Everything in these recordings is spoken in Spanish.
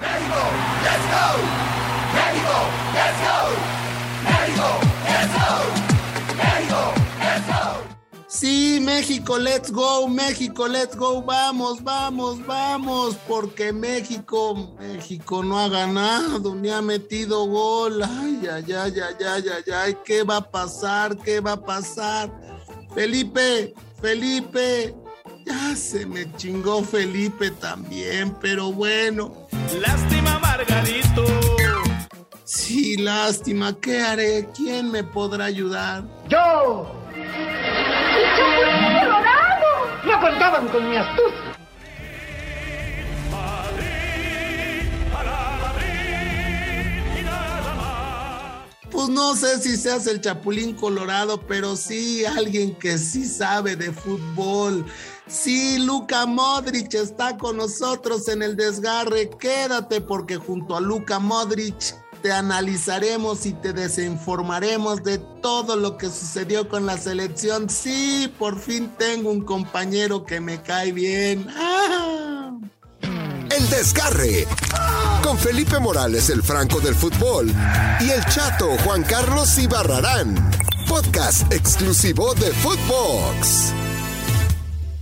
México, let's go. México, let's go. México, let's go. México, let's go. Sí, México, let's go, México, let's go, vamos, vamos, vamos, porque México, México no ha ganado, ni ha metido gol. Ay, ay, ay, ay, ay, ay, ay, ¿qué va a pasar? ¿Qué va a pasar? Felipe, Felipe, ya se me chingó Felipe también, pero bueno. Lástima, Margarito. Sí, lástima, ¿qué haré? ¿Quién me podrá ayudar? ¡Yo! ¡El Colorado! No contaban con mi astucia. Pues no sé si seas el Chapulín Colorado, pero sí alguien que sí sabe de fútbol. Sí, Luca Modric está con nosotros en el desgarre. Quédate porque junto a Luca Modric te analizaremos y te desinformaremos de todo lo que sucedió con la selección. Sí, por fin tengo un compañero que me cae bien. ¡Ah! El Desgarre. Con Felipe Morales, el Franco del fútbol. Y el chato Juan Carlos Ibarrarán. Podcast exclusivo de Footbox.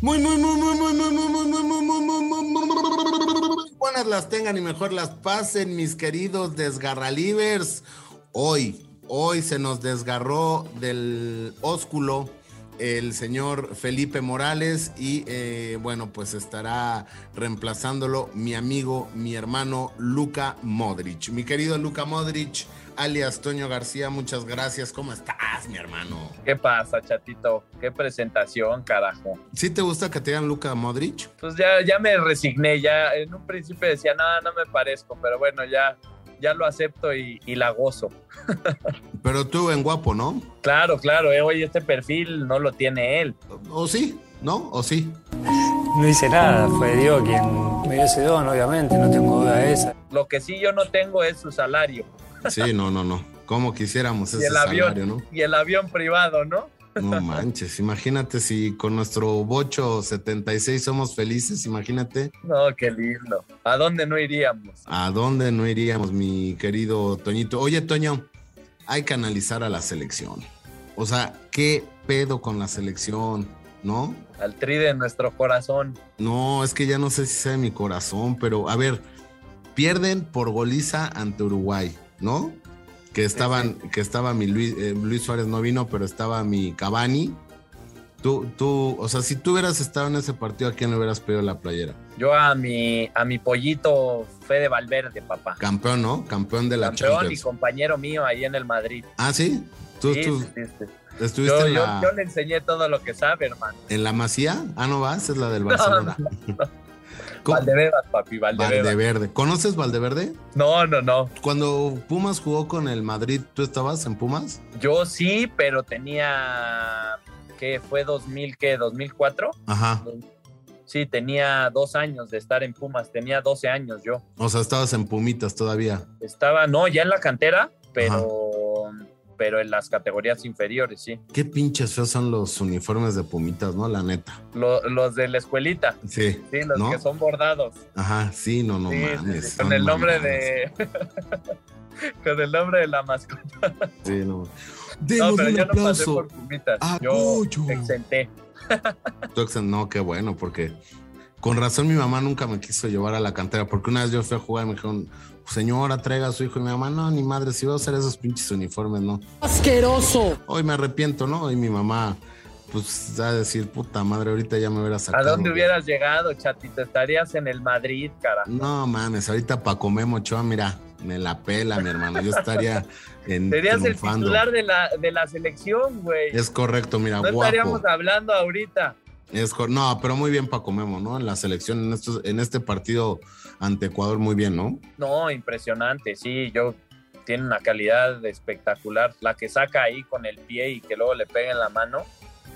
Muy, muy, muy, muy, muy, muy, muy, muy, muy, muy, muy, muy, buenas las tengan y mejor las pasen, mis queridos desgarralivers. Hoy, hoy se nos desgarró del ósculo el señor Felipe Morales y eh, bueno, pues estará reemplazándolo mi amigo, mi hermano Luca Modric. Mi querido Luca Modric, alias Toño García, muchas gracias. ¿Cómo estás, mi hermano? ¿Qué pasa, chatito? Qué presentación, carajo. ¿Sí te gusta que te digan Luca Modric? Pues ya, ya me resigné, ya en un principio decía, nada, no me parezco, pero bueno, ya, ya lo acepto y, y la gozo. Pero tú en guapo, ¿no? Claro, claro, eh, oye, este perfil no lo tiene él. ¿O sí? ¿No? ¿O sí? No hice nada, fue Dios quien me dio ese don, obviamente, no tengo duda de esa. Lo que sí yo no tengo es su salario. Sí, no, no, no. Como quisiéramos Y ese el avión, salario, ¿no? y el avión privado, ¿no? No manches, imagínate si con nuestro bocho 76 somos felices, imagínate No, qué lindo. ¿A dónde no iríamos? a dónde no iríamos, mi querido Toñito. Oye, Toño, hay que analizar a la selección. O sea, ¿qué pedo con la selección? ¿No? Al tri de nuestro corazón. No, es que ya no sé si sea de mi corazón, pero a ver, pierden por goliza ante Uruguay, ¿no? Que estaban, que estaba mi Luis, eh, Luis Suárez no vino, pero estaba mi Cavani. Tú, tú, o sea, si tú hubieras estado en ese partido, ¿a quién le hubieras pedido la playera? Yo a mi, a mi pollito Fede Valverde, papá. Campeón, ¿no? Campeón de la Campeón y compañero mío ahí en el Madrid. Ah, sí. Tú, Sí, estuviste Yo, en, yo- la, yo le enseñé todo lo que sabe, hermano. en la Masía. Ah, no vas, es la del Barcelona. Valdebebas, papi, Valdebebas. Valdeverde. ¿Conoces Valdeverde? No, no, no. Cuando Pumas jugó con el Madrid, ¿tú estabas en Pumas? Yo sí, pero tenía, ¿qué fue 2000, qué? 2004. Ajá. Sí, tenía dos años de estar en Pumas, tenía 12 años yo. O sea, estabas en Pumitas todavía. Estaba, no, ya en la cantera, pero, pero en las categorías inferiores, sí. Qué pinches feos son los uniformes de Pumitas, ¿no? La neta. Lo- los de la escuelita, Sí. sí, los ¿No? que son bordados. Ajá, sí, no, no Sí, mames. sí, con el nombre de. con el nombre de la mascota. Sí, no. No, Denos pero un yo no pasé aplauso. por Pumitas. Yo exenté. Tú ex- No, qué bueno, porque con razón mi mamá nunca me quiso llevar a la cantera, porque una vez yo fui a jugar y me dijeron, señora, traiga a su hijo. Y mi mamá, no, ni madre, si voy a usar esos pinches uniformes, no. ¡Asqueroso! Hoy me arrepiento, ¿no? Y mi mamá, pues, va a decir, puta madre, ahorita ya me hubiera ¿A sacado. dónde hubieras llegado, chatito? Estarías en el Madrid, cara. No mames, ahorita para comer mochoa, mira, me la pela, mi hermano. Yo estaría en Serías el triunfando. titular de la, de la selección, güey. Es correcto, mira, No guapo. estaríamos hablando ahorita. Es no, pero muy bien Paco Memo, ¿no? En la selección, en, estos, en este partido ante Ecuador, muy bien, ¿no? No, impresionante, sí, yo tiene una calidad espectacular. La que saca ahí con el pie y que luego le pega en la mano,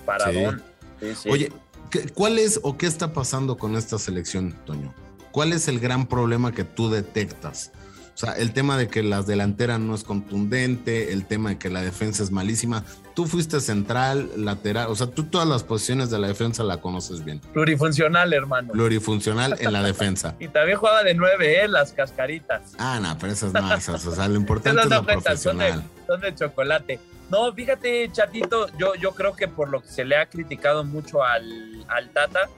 paradón. Sí, sí. Oye, ¿qué- ¿cuál es o qué está pasando con esta selección, Toño? ¿Cuál es el gran problema que tú detectas? O O sea, el tema de que las delanteras no es contundente, el tema de que la defensa es malísima. Tú fuiste central, lateral, o sea, tú todas las posiciones de la defensa la conoces bien. Plurifuncional, hermano. Plurifuncional en la defensa. Y también jugaba de nueve, ¿eh? Las cascaritas. Ah, no, pero esas no, esas, o sea, lo importante es no lo cuentan, son de, profesional. son de chocolate. No, fíjate, chatito, yo, yo creo que por lo que se le ha criticado mucho al, al Tata,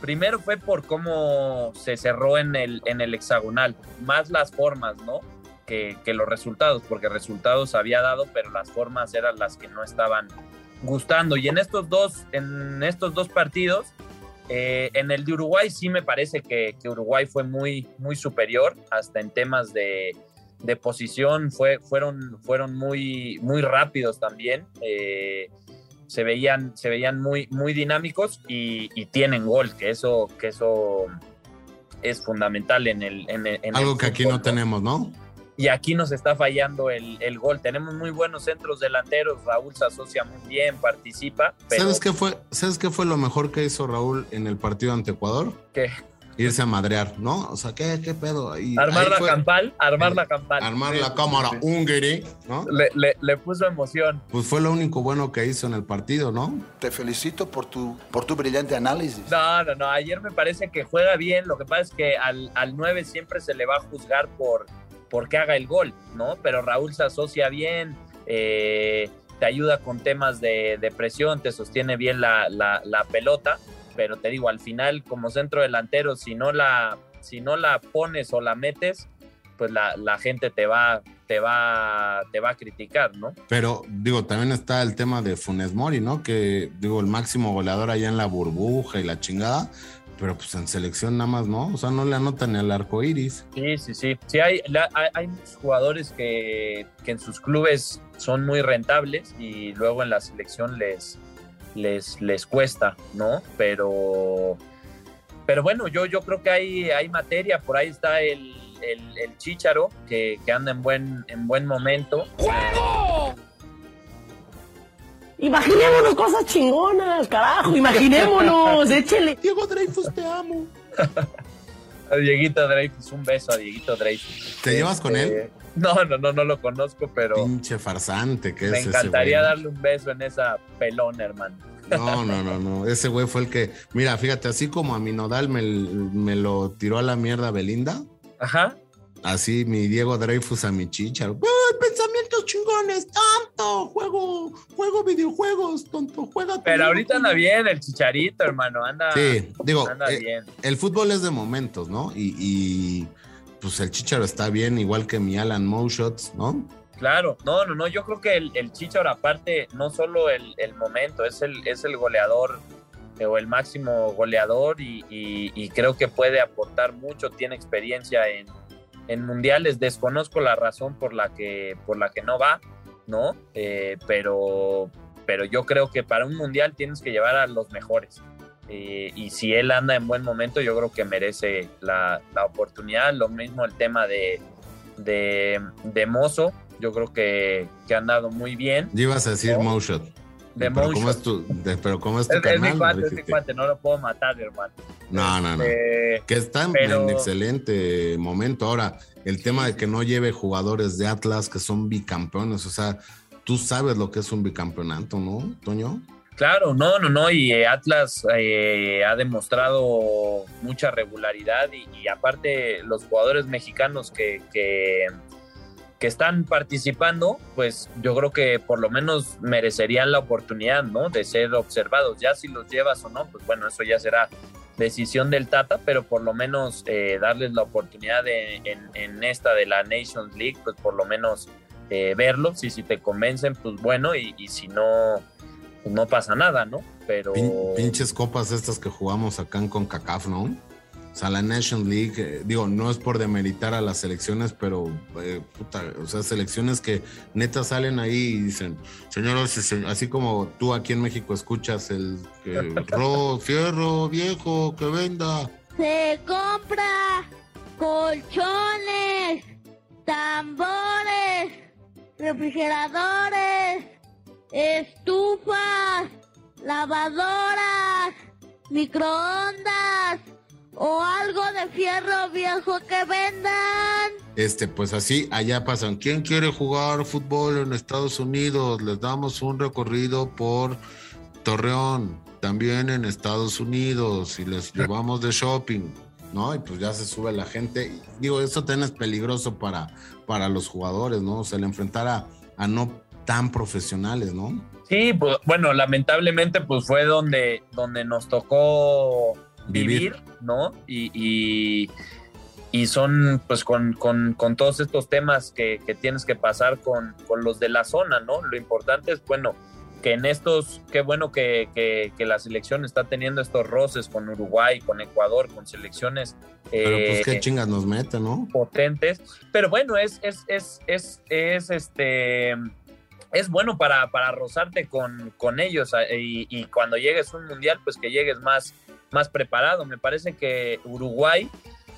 primero fue por cómo se cerró en el, en el hexagonal, más las formas, ¿no? Que, que los resultados, porque resultados había dado, pero las formas eran las que no estaban gustando. Y en estos dos, en estos dos partidos, eh, en el de Uruguay sí me parece que, que Uruguay fue muy, muy superior, hasta en temas de, de posición fue, fueron, fueron muy, muy rápidos también. eh, se veían, se veían muy, muy dinámicos y, y tienen gol, que eso, que eso es fundamental en el. En el- en Algo el que aquí no tenemos, ¿no? Y aquí nos está fallando el, el gol. Tenemos muy buenos centros delanteros. Raúl se asocia muy bien, participa. Pero ¿Sabes qué fue? ¿Sabes qué fue lo mejor que hizo Raúl en el partido ante Ecuador? que Irse a madrear, ¿no? O sea, ¿qué, qué pedo? Ahí- armar la fue campal, armar la campal. Armar la cámara húngara, ¿no? Le, le- le puso emoción. Pues fue lo único bueno que hizo en el partido, ¿no? Te felicito por tu, por tu brillante análisis. No, no, no. Ayer me parece que juega bien. Lo que pasa es que al, al 9 siempre se le va a juzgar por, por que haga el gol, ¿no? Pero Raúl se asocia bien, eh, te ayuda con temas de, presión, te sostiene bien la pelota. Pero te digo, al final, como centro delantero, si no la, si no la pones o la metes, pues la, la gente te va, te va, te va a criticar, ¿no? Pero digo, también está el tema de Funes Mori, ¿no? Que digo, el máximo goleador allá en la burbuja y la chingada, pero pues en selección nada más, ¿no? O sea, no le anotan ni al arco iris. Sí, sí, sí. Sí, hay, la- hay, hay muchos jugadores que, que en sus clubes son muy rentables y luego en la selección les, les, les cuesta, ¿no? Pero, pero bueno, yo, yo creo que hay, hay materia. Por ahí está el, el, el Chícharo, que, que anda en buen, en buen momento. Imaginémonos cosas chingonas, carajo. Imaginémonos, échele. Diego Dreyfus, te amo. A Dieguito Dreyfus, un beso a Dieguito Dreyfus. ¿Te llevas con él? Este, No, no, no, no lo conozco, pero Pinche farsante que me es ese encantaría darle un beso en esa pelona, hermano. No, no, no, no. Ese güey fue el que. Mira, fíjate, así como a mi nodal me, me lo tiró a la mierda Belinda, Ajá. así mi Diego Dreyfus a mi chicha. ¡Ay, chingones! ¡Tonto! Juego, juego videojuegos, tonto, juega. Pero ahorita anda bien el chicharito, hermano. Anda, Sí, digo, anda eh, bien. el fútbol es de momentos, ¿no? Y, y, pues el chicharo está bien, igual que mi Alan Moshots, ¿no? Claro, no, no, no. Yo creo que el, el Chicharo, aparte, no solo el, el momento, es el, es el goleador eh, o el máximo goleador y, y- y creo que puede aportar mucho. Tiene experiencia en, en mundiales. Desconozco la razón por la que, por la que no va, ¿no? Eh, pero, pero yo creo que para un mundial tienes que llevar a los mejores. Eh, y si él anda en buen momento, yo creo que merece la, la oportunidad. Lo mismo el tema de, de, de Mozo, yo creo que, que han dado muy bien. Ibas a decir No. Pero ¿cómo es tu, de- pero ¿cómo es tu Es, es mi cuate, es mi cuate, no lo puedo matar, hermano. No, no, no. Eh, Que está en, Pero- en excelente momento. Ahora, el tema de que no lleve jugadores de Atlas que son bicampeones, o sea, tú sabes lo que es un bicampeonato, ¿no, Toño? Claro, no, no, no, y eh, Atlas eh, ha demostrado mucha regularidad y, y aparte los jugadores mexicanos que, que, que están participando, pues yo creo que por lo menos merecerían la oportunidad, ¿no? De ser observados. Ya si los llevas o no, pues bueno, eso ya será decisión del Tata, pero por lo menos eh, darles la oportunidad de, en, esta de la Nations League, pues por lo menos eh, verlos y si te convencen, pues bueno, y, si no, pues no pasa nada, ¿no? Pero Pin- pinches copas estas que jugamos acá en CONCACAF, ¿no? O sea, la Nation League, eh, digo, no es por demeritar a las selecciones, pero, eh, puta, o sea, selecciones que neta salen ahí y dicen, señoras, y se- así como tú aquí en México escuchas el que, ro, fierro, viejo, que venda. Se compra colchones, tambores, refrigeradores, estufas, lavadoras, microondas, o algo de fierro viejo que vendan. Este, pues así, allá pasan. ¿Quién quiere jugar fútbol en Estados Unidos? Les damos un recorrido por Torreón, también en Estados Unidos, y les llevamos de shopping, ¿no? Y pues ya se sube la gente. Digo, eso también es peligroso para, para los jugadores, ¿no? O sea, el enfrentar a, a no tan profesionales, ¿no? Sí, pues bueno, lamentablemente pues fue donde, donde nos tocó vivir, Vivir. ¿no? Y, y, y son pues con, con, con todos estos temas que, que tienes que pasar con, con los de la zona, ¿no? Lo importante es, bueno, que en estos, qué bueno que, que, que la selección está teniendo estos roces con Uruguay, con Ecuador, con selecciones Pero pues eh, qué chingas nos mete, ¿no? potentes. Pero bueno, es, es, es, es, es este. Es bueno para, para rozarte con, con ellos eh, y, y cuando llegues a un mundial, pues que llegues más, más preparado. Me parece que Uruguay,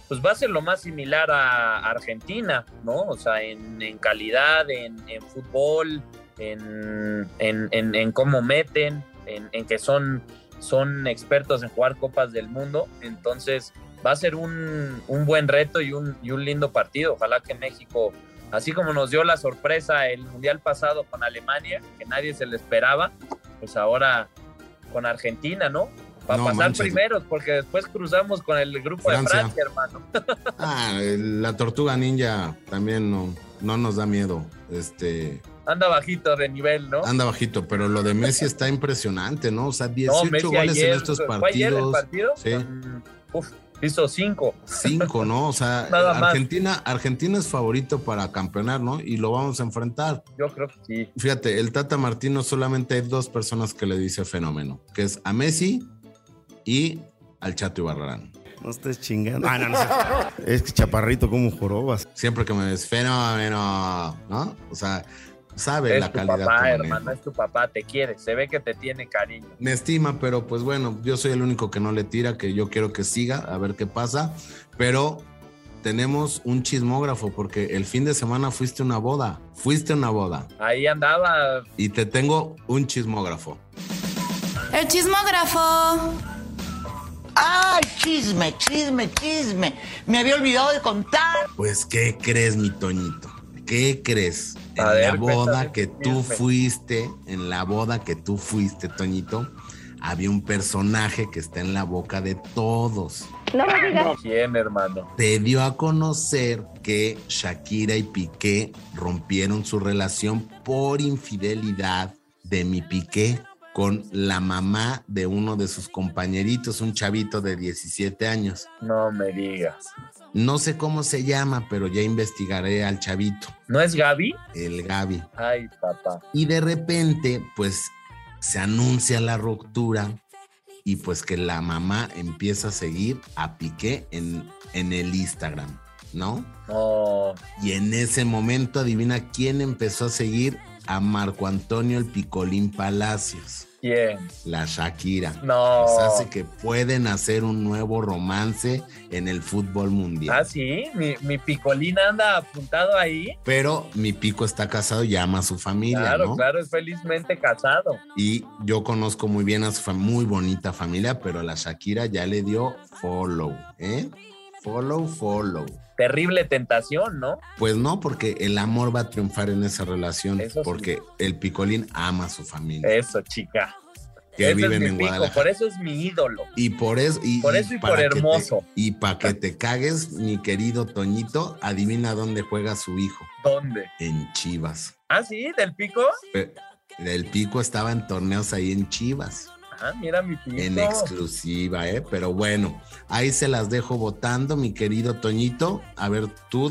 pues va a ser lo más similar a Argentina, ¿no? O sea, en, calidad, en, en fútbol, en, en, cómo meten, en, en que son, son expertos en jugar copas del mundo. Entonces, va a ser un, un buen reto y un, y un lindo partido. Ojalá que México, así como nos dio la sorpresa el Mundial pasado con Alemania, que nadie se le esperaba, pues ahora con Argentina, ¿no? Para No pasar manches. primeros, porque después cruzamos con el grupo Francia. de Francia, hermano. Ah, la tortuga ninja también no, no nos da miedo. Este Anda bajito de nivel, ¿no? anda bajito, pero lo de Messi está impresionante, ¿no? O sea, 18 no, Messi goles ayer, en estos ¿fue ayer el partidos. partido? Sí. Con- uf, hizo cinco. Cinco, ¿no? O sea. Argentina, Argentina es favorito para campeonar, ¿no? Y lo vamos a enfrentar. Yo creo que sí. Fíjate, el Tata Martino solamente hay dos personas que le dice fenómeno, que es a Messi y al Chato Ibarrarán. No estés chingando. Ah, no, no. Es que chaparrito como jorobas. Siempre que me ves fenómeno, ¿no? O sea, sabe Es la tu calidad. papá, que manejo. hermano, es tu papá, te quiere, se ve que te tiene cariño. Me estima, pero pues bueno, yo soy el único que no le tira, que yo quiero que siga, a ver qué pasa. Pero tenemos un chismógrafo, porque el fin de semana fuiste a una boda, fuiste a una boda. Ahí andaba, Y te tengo un chismógrafo. El chismógrafo. ¡Ay, chisme, chisme, chisme! Me había olvidado de contar. Pues, ¿qué crees, mi Toñito? ¿Qué crees? En A ver, la boda cuéntame que tú chisme. fuiste, en la boda que tú fuiste, Toñito, había un personaje que está en la boca de todos. No me digas. ¿quién, hermano? Te dio a conocer que Shakira y Piqué rompieron su relación por infidelidad de mi Piqué con la mamá de uno de sus compañeritos, un chavito de 17 años. No me digas. No sé cómo se llama, pero ya investigaré al chavito, ¿No es Gaby? el Gaby. Ay, papá. Y de repente, pues se anuncia la ruptura y pues que la mamá empieza a seguir a Piqué en, en el Instagram, ¿no? No, Y en ese momento, adivina quién empezó a seguir a Marco Antonio el Picolín Palacios, ¿quién? la Shakira. No. Pues hace que pueden hacer un nuevo romance en el fútbol mundial. Ah, sí, mi, mi picolín anda apuntado ahí. Pero mi pico está casado y ama a su familia, Claro, ¿no? claro, es felizmente casado. Y yo conozco muy bien a su muy bonita familia, pero la Shakira ya le dio follow, ¿eh? Follow, follow. Terrible tentación, ¿no? Pues no, porque el amor va a triunfar en esa relación, Eso sí. porque el picolín ama a su familia, Eso, chica. que Ese es viven mi en pico, por eso es mi ídolo. Y por eso, y, Por eso y por que te- hermoso. y para que te cagues, mi querido Toñito, adivina dónde juega su hijo, ¿Dónde? en Chivas. Ah, sí, del pico. Pe- El pico estaba en torneos ahí en Chivas. Ah, mira mi pico. En exclusiva, ¿eh? Pero bueno, ahí se las dejo votando, mi querido Toñito. A ver, tú,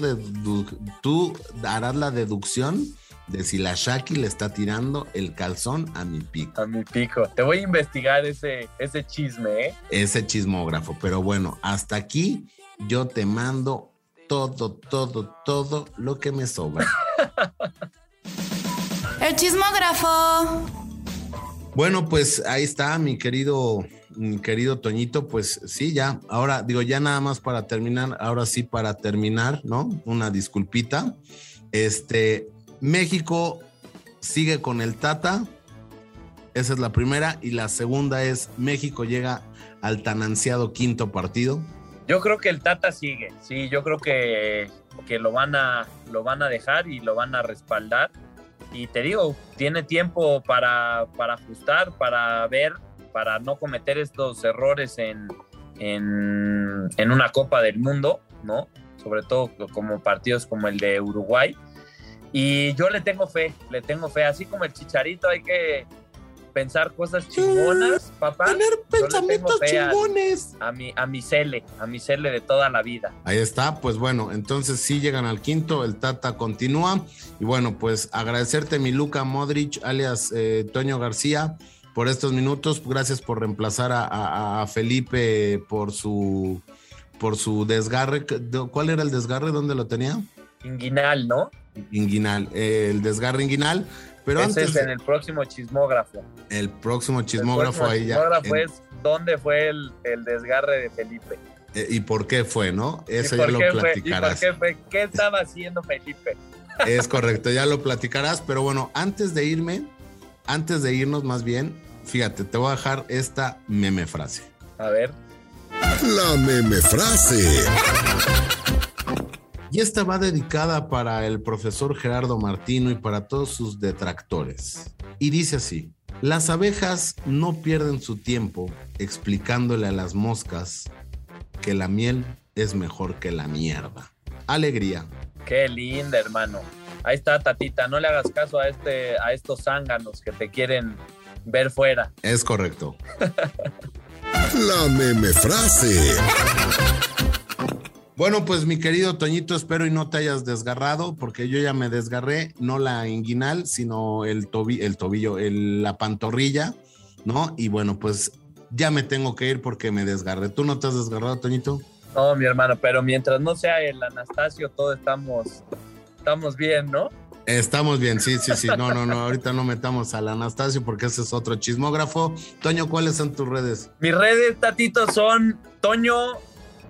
tú harás la deducción de si la Shaki le está tirando el calzón a mi pico. A mi pico. Te voy a investigar ese, ese chisme, ¿eh? Ese chismógrafo. Pero bueno, hasta aquí yo te mando todo, todo, todo lo que me sobra. El chismógrafo. Bueno, pues ahí está, mi querido, mi querido Toñito. Pues sí, ya. Ahora digo, ya nada más para terminar. Ahora sí, para terminar, ¿no? Una disculpita. Este, México sigue con el Tata. Esa es la primera. Y la segunda es México llega al tan ansiado quinto partido. Yo creo que el Tata sigue, sí, yo creo que, que lo, van a, lo van a dejar y lo van a respaldar. Y te digo, tiene tiempo para, para ajustar, para ver, para no cometer estos errores en, en, en una Copa del Mundo, ¿no? Sobre todo como partidos como el de Uruguay. Y yo le tengo fe, le tengo fe. Así como el Chicharito hay que pensar cosas chingonas, papá. Tener pensamientos chingones. A mi, a mi Cele, a mi Cele de toda la vida. Ahí está, pues bueno, entonces sí llegan al quinto, el Tata continúa. Y bueno, pues agradecerte, mi Luca Modric, alias eh, Toño García, por estos minutos. Gracias por reemplazar a, a- a Felipe por su, por su desgarre. ¿Cuál era el desgarre? ¿Dónde lo tenía? Inguinal, ¿no? Inguinal, eh, el desgarre inguinal. Pero Ese antes, es en el próximo chismógrafo. el próximo El chismógrafo próximo ahí ya. chismógrafo en- es dónde fue el, el desgarre de Felipe. eh, ¿Y por qué fue, no? Eso ¿Y ya lo qué fue? ¿Y por platicarás. qué fue? ¿Qué estaba haciendo Felipe? Es correcto, ya lo platicarás, pero bueno, antes de irme, antes de irnos más bien, fíjate, te voy a dejar esta meme frase. A ver. La meme frase. Y esta va dedicada para el profesor Gerardo Martino y para todos sus detractores. Y dice así, las abejas no pierden su tiempo explicándole a las moscas que la miel es mejor que la mierda. Alegría. Qué linda, hermano. Ahí está, Tatita. No le hagas caso a, este, a estos zánganos que te quieren ver fuera. Es correcto. La meme frase. Bueno, pues mi querido Toñito, espero y no te hayas desgarrado, porque yo ya me desgarré, no la inguinal, sino el, tobi- el tobillo, el- la pantorrilla, ¿no? Y bueno, pues ya me tengo que ir porque me desgarré. ¿Tú no te has desgarrado, Toñito? No, mi hermano, pero mientras no sea el Anastasio, todos estamos, estamos bien, ¿no? Estamos bien, sí, sí, sí. No, no, no, ahorita no metamos al Anastasio porque ese es otro chismógrafo. Toño, ¿cuáles son tus redes? Mis redes, Tatito, son Toño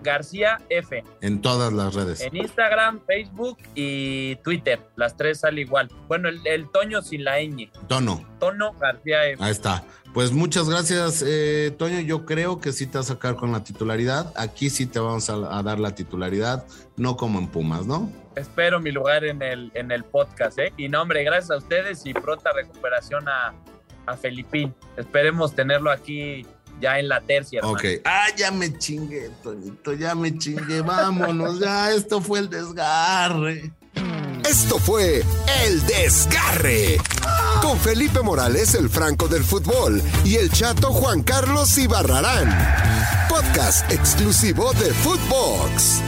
García F. En todas las redes. En Instagram, Facebook y Twitter. Las tres sale igual. Bueno, el, el Toño sin la ñ. Tono. Tono García F. Ahí está. Pues muchas gracias, eh, Toño. Yo creo que sí te vas a sacar con la titularidad. Aquí sí te vamos a, a dar la titularidad, no como en Pumas, ¿no? Espero mi lugar en el, en el podcast, ¿eh? Y no, hombre, gracias a ustedes y pronta recuperación a, a Felipín. Esperemos tenerlo aquí ya en la tercia, hermano. Ok. Ah, ya me chingué, Toñito, ya me chingué. Vámonos, ya, esto fue el desgarre. Esto fue El Desgarre. Con Felipe Morales, el Franco del Fútbol, y el chato Juan Carlos Ibarrarán. Podcast exclusivo de Footbox.